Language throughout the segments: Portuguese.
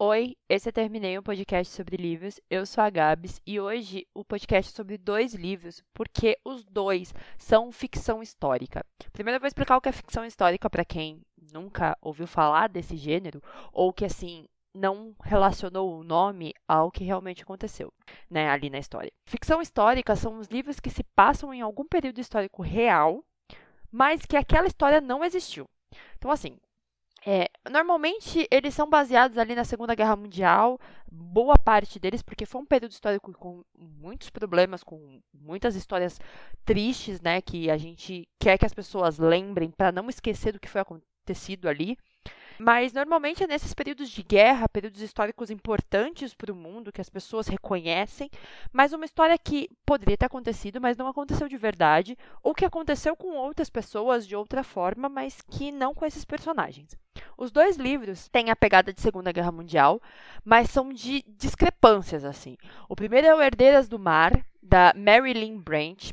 Oi, esse é Terminei um podcast sobre livros. Eu sou a Gabs e hoje o podcast é sobre dois livros, porque os dois são ficção histórica. Primeiro eu vou explicar o que é ficção histórica para quem nunca ouviu falar desse gênero ou que assim não relacionou o nome ao que realmente aconteceu, né, ali na história. Ficção histórica são os livros que se passam em algum período histórico real, mas que aquela história não existiu. Então assim, é, normalmente eles são baseados ali na Segunda Guerra Mundial, boa parte deles, porque foi um período histórico com muitos problemas, com muitas histórias tristes, né, que a gente quer que as pessoas lembrem para não esquecer do que foi acontecido ali. Mas normalmente é nesses períodos de guerra, períodos históricos importantes para o mundo, que as pessoas reconhecem, mas uma história que poderia ter acontecido, mas não aconteceu de verdade, ou que aconteceu com outras pessoas de outra forma, mas que não com esses personagens. Os dois livros têm a pegada de Segunda Guerra Mundial, mas são de discrepâncias assim. O primeiro é o Herdeiras do Mar, da Marilyn Branch.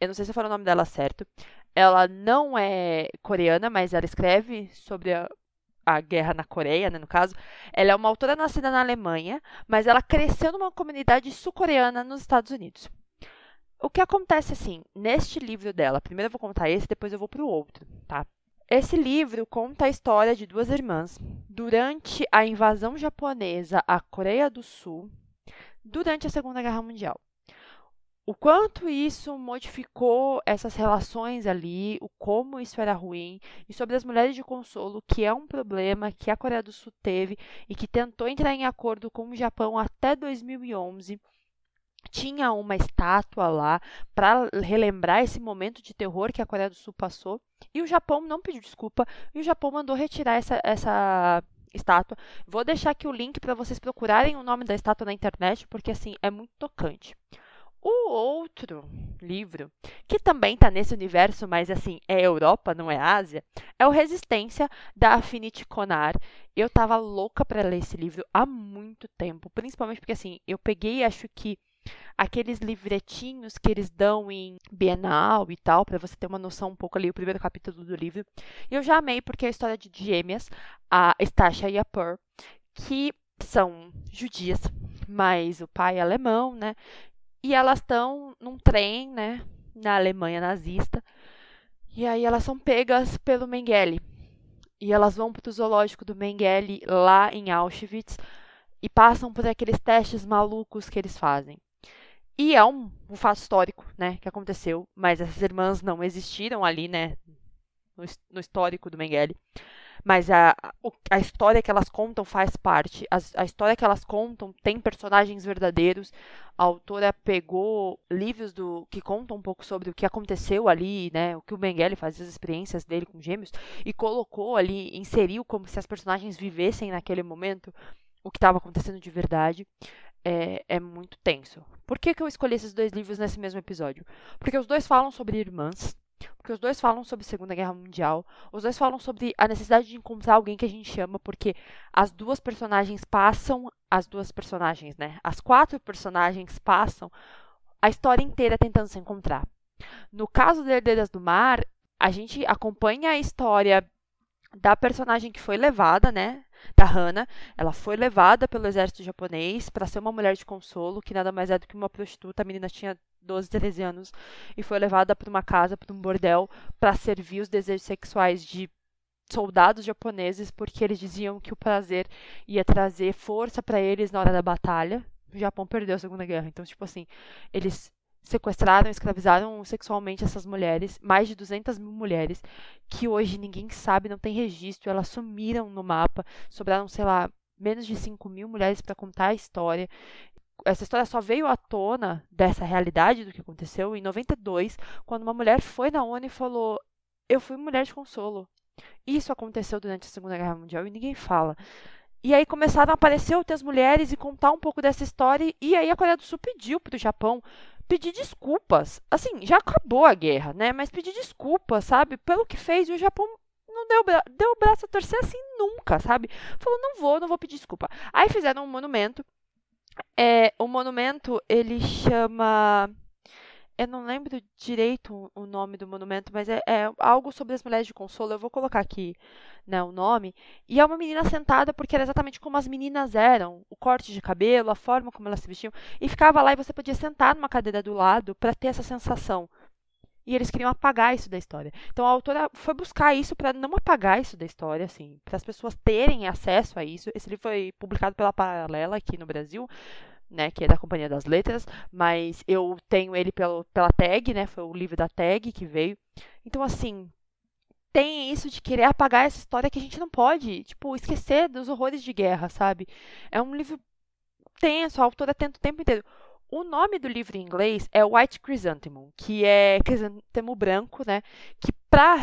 Eu não sei se eu falo o nome dela certo. Ela não é coreana, mas ela escreve sobre a, a guerra na Coreia, né, no caso. Ela é uma autora nascida na Alemanha, mas ela cresceu numa comunidade sul-coreana nos Estados Unidos. O que acontece assim, neste livro dela, primeiro eu vou contar esse, depois eu vou para o outro, tá? Esse livro conta a história de duas irmãs durante a invasão japonesa à Coreia do Sul durante a Segunda Guerra Mundial o quanto isso modificou essas relações ali, o como isso era ruim, e sobre as mulheres de consolo, que é um problema que a Coreia do Sul teve e que tentou entrar em acordo com o Japão até 2011. Tinha uma estátua lá para relembrar esse momento de terror que a Coreia do Sul passou. E o Japão não pediu desculpa. E o Japão mandou retirar essa, essa estátua. Vou deixar aqui o link para vocês procurarem o nome da estátua na internet, porque assim é muito tocante. O outro livro, que também está nesse universo, mas assim, é Europa, não é Ásia, é o Resistência, da Affinity Conar. Eu estava louca para ler esse livro há muito tempo, principalmente porque assim, eu peguei, acho que aqueles livretinhos que eles dão em Bienal e tal, para você ter uma noção um pouco ali, o primeiro capítulo do livro. E eu já amei porque é a história de gêmeas, a Stasha e a Pearl, que são judias, mas o pai é alemão, né? E elas estão num trem, né, na Alemanha nazista. E aí elas são pegas pelo Mengele. E elas vão para o zoológico do Mengele lá em Auschwitz e passam por aqueles testes malucos que eles fazem. E é um, um fato histórico, né, que aconteceu, mas essas irmãs não existiram ali, né, no, no histórico do Mengele mas a, a história que elas contam faz parte. A, a, história que elas contam tem personagens verdadeiros. A autora pegou livros do que contam um pouco sobre o que aconteceu ali, né? O que o Mengele faz, as experiências dele com gêmeos, e colocou ali, inseriu como se as personagens vivessem naquele momento o que estava acontecendo de verdade. É, é, muito tenso. Por que, que eu escolhi esses dois livros nesse mesmo episódio? Porque os dois falam sobre irmãs, porque os dois falam sobre a Segunda Guerra Mundial, os dois falam sobre a necessidade de encontrar alguém que a gente ama, porque as duas personagens passam, as duas personagens, né? As quatro personagens passam a história inteira tentando se encontrar. No caso de Herdeiras do Mar, a gente acompanha a história da personagem que foi levada, né, da Hana, ela foi levada pelo exército japonês para ser uma mulher de consolo, que nada mais é do que uma prostituta. A menina tinha 12, 13 anos e foi levada para uma casa, para um bordel, para servir os desejos sexuais de soldados japoneses, porque eles diziam que o prazer ia trazer força para eles na hora da batalha. O Japão perdeu a Segunda Guerra, então tipo assim, eles sequestraram, escravizaram sexualmente essas mulheres, mais de 200 mil mulheres, que hoje ninguém sabe, não tem registro, elas sumiram no mapa, sobraram, sei lá, menos de 5 mil mulheres para contar a história. Essa história só veio à tona dessa realidade do que aconteceu em 92, quando uma mulher foi na ONU e falou: Eu fui mulher de consolo. Isso aconteceu durante a Segunda Guerra Mundial e ninguém fala. E aí começaram a aparecer outras mulheres e contar um pouco dessa história. E aí a Coreia do Sul pediu para o Japão pedir desculpas. Assim, já acabou a guerra, né? Mas pedir desculpas, sabe? Pelo que fez. E o Japão não deu, deu o braço a torcer assim nunca, sabe? Falou, não vou, não vou pedir desculpa. Aí fizeram um monumento. É, o monumento, ele chama... eu não lembro direito o nome do monumento, mas é, é, algo sobre as mulheres de consolo. Eu vou colocar aqui né, o nome. E é uma menina sentada porque era exatamente como as meninas eram: o corte de cabelo, a forma como elas se vestiam. E ficava lá e você podia sentar numa cadeira do lado para ter essa sensação. E eles queriam apagar isso da história. Então a autora foi buscar isso para não apagar isso da história, assim, para as pessoas terem acesso a isso. Esse livro foi publicado pela Paralela aqui no Brasil, né, que é da Companhia das Letras, mas eu tenho ele pelo, pela tag, né, foi o livro da tag que veio. Então, assim, tem isso de querer apagar essa história que a gente não pode, tipo, esquecer dos horrores de guerra, sabe? É um livro tenso, a autora tenta o tempo inteiro. O nome do livro em inglês é White Chrysanthemum, que é crisântemo branco, né? Que para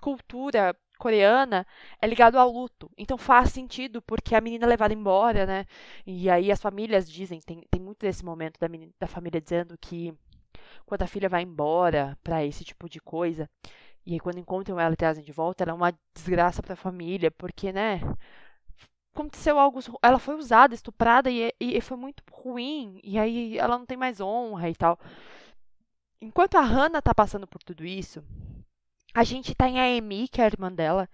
cultura coreana é ligado ao luto. Então faz sentido, porque a menina é levada embora, né? E aí as famílias dizem, tem, tem muito desse momento da, menina, da família dizendo que quando a filha vai embora para esse tipo de coisa, e aí quando encontram ela e trazem de volta, ela é uma desgraça para a família, porque, né? Aconteceu algo, ela foi usada, estuprada e, e, e foi muito ruim, e aí ela não tem mais honra e tal. Enquanto a Hannah tá passando por tudo isso, a gente tem a Amy, que é a irmã dela,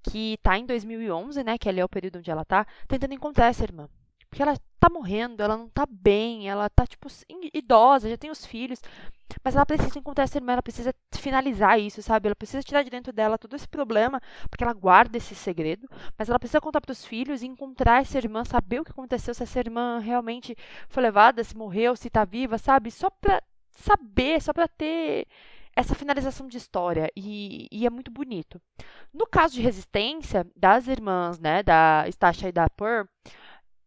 que tá em 2011, né, que ali é o período onde ela tá, tentando encontrar essa irmã. Porque ela tá morrendo, ela não tá bem, ela tá, tipo, idosa, já tem os filhos. Mas ela precisa encontrar essa irmã, ela precisa finalizar isso, sabe? Ela precisa tirar de dentro dela todo esse problema, porque ela guarda esse segredo. Mas ela precisa contar para os filhos e encontrar essa irmã, saber o que aconteceu, se essa irmã realmente foi levada, se morreu, se tá viva, sabe? Só pra saber, só pra ter essa finalização de história e, e, é muito bonito. No caso de resistência das irmãs, né, da Stasha e da Pearl,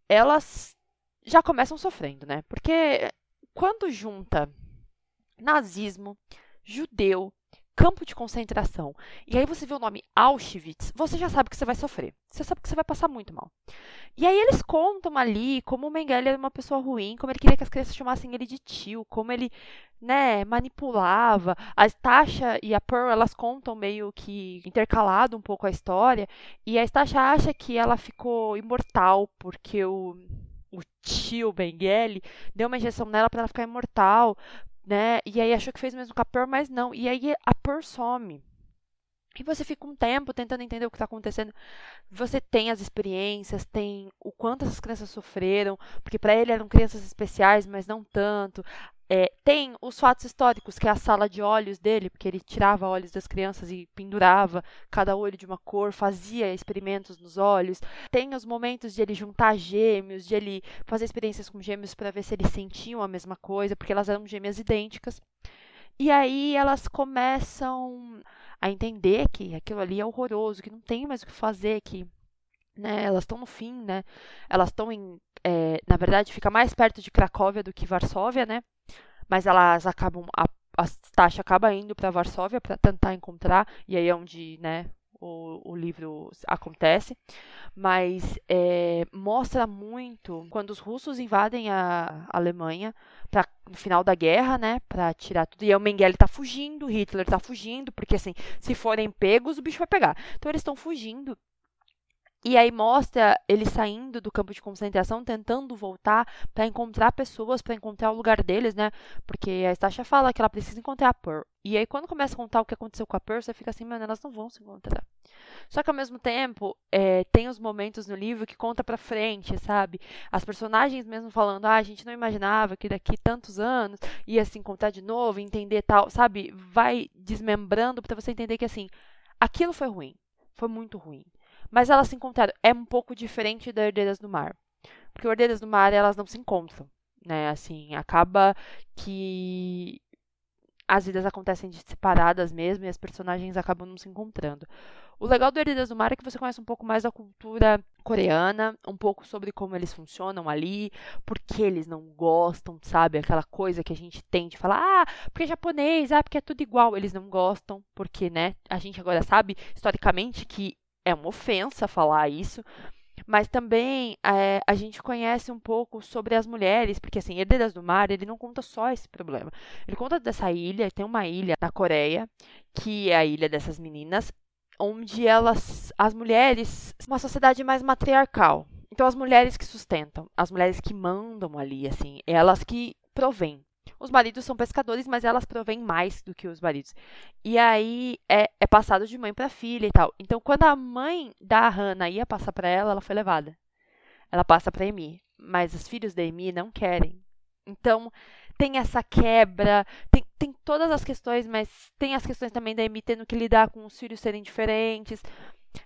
elas já começam sofrendo, né? Porque quando junta nazismo, judeu, campo de concentração, e aí você vê o nome Auschwitz, você já sabe que você vai sofrer. Você sabe que você vai passar muito mal. E aí eles contam ali como o Mengele era uma pessoa ruim, como ele queria que as crianças chamassem ele de tio, como ele, né, manipulava. A Tasha e a Pearl, elas contam meio que intercalado um pouco a história, e a Tasha acha que ela ficou imortal porque o o tio Mengele deu uma injeção nela para ela ficar imortal, né? E aí achou que fez mesmo com a Pearl, mas não. E aí a Pearl some. E você fica um tempo tentando entender o que está acontecendo. Você tem as experiências, tem o quanto essas crianças sofreram, porque para ele eram crianças especiais, mas não tanto. É, tem os fatos históricos, que é a sala de olhos dele, porque ele tirava olhos das crianças e pendurava cada olho de uma cor, fazia experimentos nos olhos. Tem os momentos de ele juntar gêmeos, de ele fazer experiências com gêmeos para ver se eles sentiam a mesma coisa, porque elas eram gêmeas idênticas. E aí elas começam a entender que aquilo ali é horroroso, que não tem mais o que fazer, que né, elas estão no fim, né? Elas estão em, é, na verdade, fica mais perto de Cracóvia do que Varsóvia, né? Mas elas acabam a, a taxa acaba indo para Varsóvia para tentar encontrar e aí é onde, né, o, o livro acontece, mas é, mostra muito quando os russos invadem a Alemanha pra, no final da guerra, né, para tirar tudo. E o Mengele tá fugindo, Hitler tá fugindo, porque assim, se forem pegos, o bicho vai pegar. Então eles estão fugindo e aí mostra ele saindo do campo de concentração, tentando voltar para encontrar pessoas, para encontrar o lugar deles, né? Porque a Stasha fala que ela precisa encontrar a Pearl. E aí quando começa a contar o que aconteceu com a Pearl, você fica assim, mano, elas não vão se encontrar. Só que ao mesmo tempo, é, tem os momentos no livro que conta pra frente, sabe? As personagens mesmo falando, ah, a gente não imaginava que daqui tantos anos ia se encontrar de novo, entender tal, sabe? Vai desmembrando para você entender que assim, aquilo foi ruim. Foi muito ruim. Mas elas se encontraram. É um pouco diferente da Herdeiras do Mar. Porque Herdeiras do Mar, elas não se encontram. Né? Assim, acaba que as vidas acontecem separadas mesmo e as personagens acabam não se encontrando. O legal do Herdeiras do Mar é que você conhece um pouco mais da cultura coreana, um pouco sobre como eles funcionam ali, por que eles não gostam, sabe? Aquela coisa que a gente tem de falar, ah, porque é japonês, ah, porque é tudo igual. Eles não gostam, porque, né, a gente agora sabe historicamente que é uma ofensa falar isso, mas também é, a gente conhece um pouco sobre as mulheres, porque assim, Herdeiras do Mar, ele não conta só esse problema. Ele conta dessa ilha, tem uma ilha na Coreia, que é a ilha dessas meninas, onde elas, as mulheres, uma sociedade mais matriarcal. Então as mulheres que sustentam, as mulheres que mandam ali, assim, elas que provêm. Os maridos são pescadores, mas elas provêm mais do que os maridos. E aí é, é passado de mãe para filha e tal. Então, quando a mãe da Hannah ia passar para ela, ela foi levada. Ela passa para Amy, mas os filhos da Amy não querem. Então, tem essa quebra, tem, tem todas as questões, mas tem as questões também da Amy tendo que lidar com os filhos serem diferentes.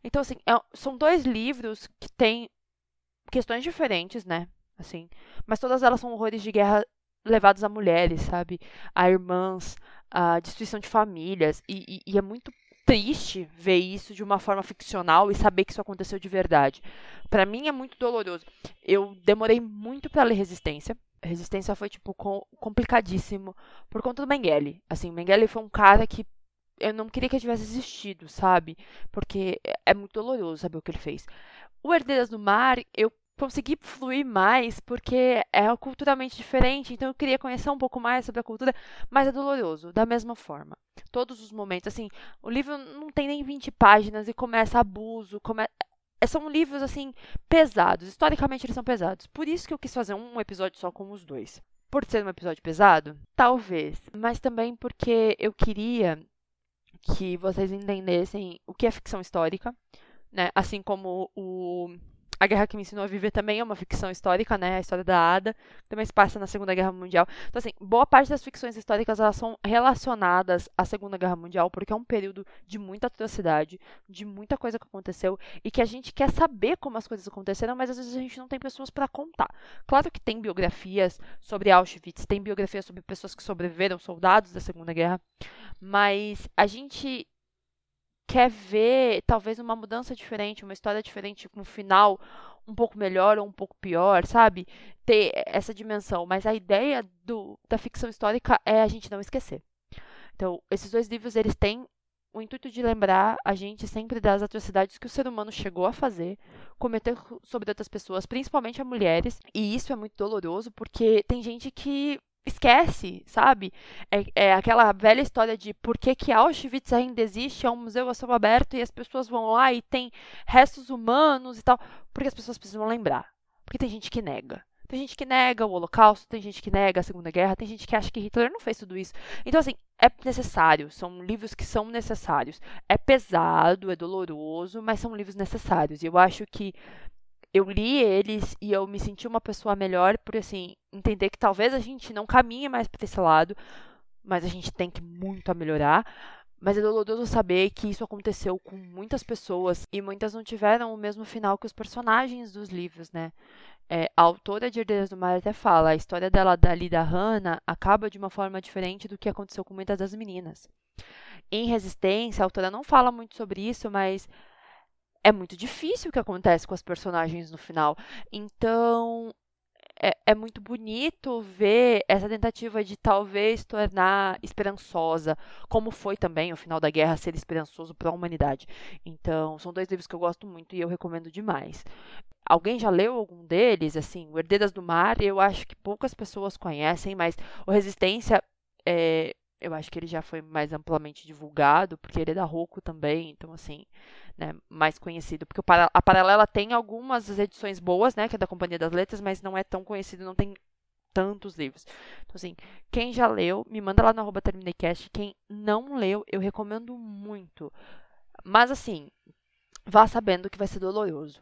Então, assim, é, são dois livros que têm questões diferentes, né? Assim, mas todas elas são horrores de guerra levados a mulheres, sabe? A irmãs, a destruição de famílias. E, e, e, é muito triste ver isso de uma forma ficcional e saber que isso aconteceu de verdade. Para mim é muito doloroso. Eu demorei muito para ler Resistência. Resistência foi, tipo, com, complicadíssimo por conta do Mengele. Assim, o Mengele foi um cara que eu não queria que ele tivesse existido, sabe? Porque é, é muito doloroso saber o que ele fez. O Herdeiras do Mar, eu consegui fluir mais porque é culturalmente diferente, então eu queria conhecer um pouco mais sobre a cultura, mas é doloroso, da mesma forma. Todos os momentos, assim, o livro não tem nem 20 páginas e começa abuso, come... É, são livros, assim, pesados, historicamente eles são pesados. Por isso que eu quis fazer um episódio só com os dois. Por ser um episódio pesado? Talvez, mas também porque eu queria que vocês entendessem o que é ficção histórica, né? Assim como o a Guerra que me ensinou a viver também é uma ficção histórica, né? A história da Ada, também se passa na Segunda Guerra Mundial. Então, assim, boa parte das ficções históricas elas são relacionadas à Segunda Guerra Mundial, porque é um período de muita atrocidade, de muita coisa que aconteceu e que a gente quer saber como as coisas aconteceram, mas às vezes a gente não tem pessoas para contar. Claro que tem biografias sobre Auschwitz, tem biografias sobre pessoas que sobreviveram, soldados da Segunda Guerra, mas a gente quer ver talvez uma mudança diferente, uma história diferente, um final um pouco melhor ou um pouco pior, sabe? Ter essa dimensão. Mas a ideia do, da ficção histórica é a gente não esquecer. Então, esses dois livros, eles têm o intuito de lembrar a gente sempre das atrocidades que o ser humano chegou a fazer, cometer sobre outras pessoas, principalmente a mulheres. E isso é muito doloroso, porque tem gente que esquece, sabe? É, é, aquela velha história de por que, que Auschwitz ainda existe, é um museu a céu aberto e as pessoas vão lá e tem restos humanos e tal. Porque as pessoas precisam lembrar. Porque tem gente que nega. Tem gente que nega o Holocausto, tem gente que nega a Segunda Guerra, tem gente que acha que Hitler não fez tudo isso. Então, assim, é necessário. São livros que são necessários. É pesado, é doloroso, mas são livros necessários. E eu acho que eu li eles e eu me senti uma pessoa melhor por assim entender que talvez a gente não caminhe mais para esse lado, mas a gente tem que muito a melhorar. Mas é doloroso saber que isso aconteceu com muitas pessoas e muitas não tiveram o mesmo final que os personagens dos livros, né? É, a autora de Herdeiras do Mar até fala, a história dela, dali da Hannah, acaba de uma forma diferente do que aconteceu com muitas das meninas. Em Resistência, a autora não fala muito sobre isso, mas é muito difícil o que acontece com as personagens no final. Então, é, é, muito bonito ver essa tentativa de talvez tornar esperançosa, como foi também o final da guerra ser esperançoso para a humanidade. Então, são dois livros que eu gosto muito e eu recomendo demais. Alguém já leu algum deles? Assim, o Herdeiras do Mar, eu acho que poucas pessoas conhecem, mas o Resistência é, eu acho que ele já foi mais amplamente divulgado, porque ele é da Roku também, então assim, né, mais conhecido. Porque a Paralela tem algumas edições boas, né, que é da Companhia das Letras, mas não é tão conhecido, não tem tantos livros. Então assim, quem já leu, me manda lá no arroba terminecast. Quem não leu, eu recomendo muito. Mas assim, vá sabendo que vai ser doloroso.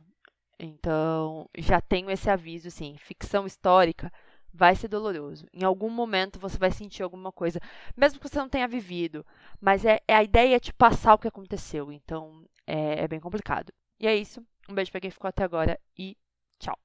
Então, já tenho esse aviso, assim, ficção histórica vai ser doloroso. Em algum momento você vai sentir alguma coisa, mesmo que você não tenha vivido. Mas é, é a ideia de passar o que aconteceu. Então é, é bem complicado. E é isso. Um beijo pra quem ficou até agora e tchau!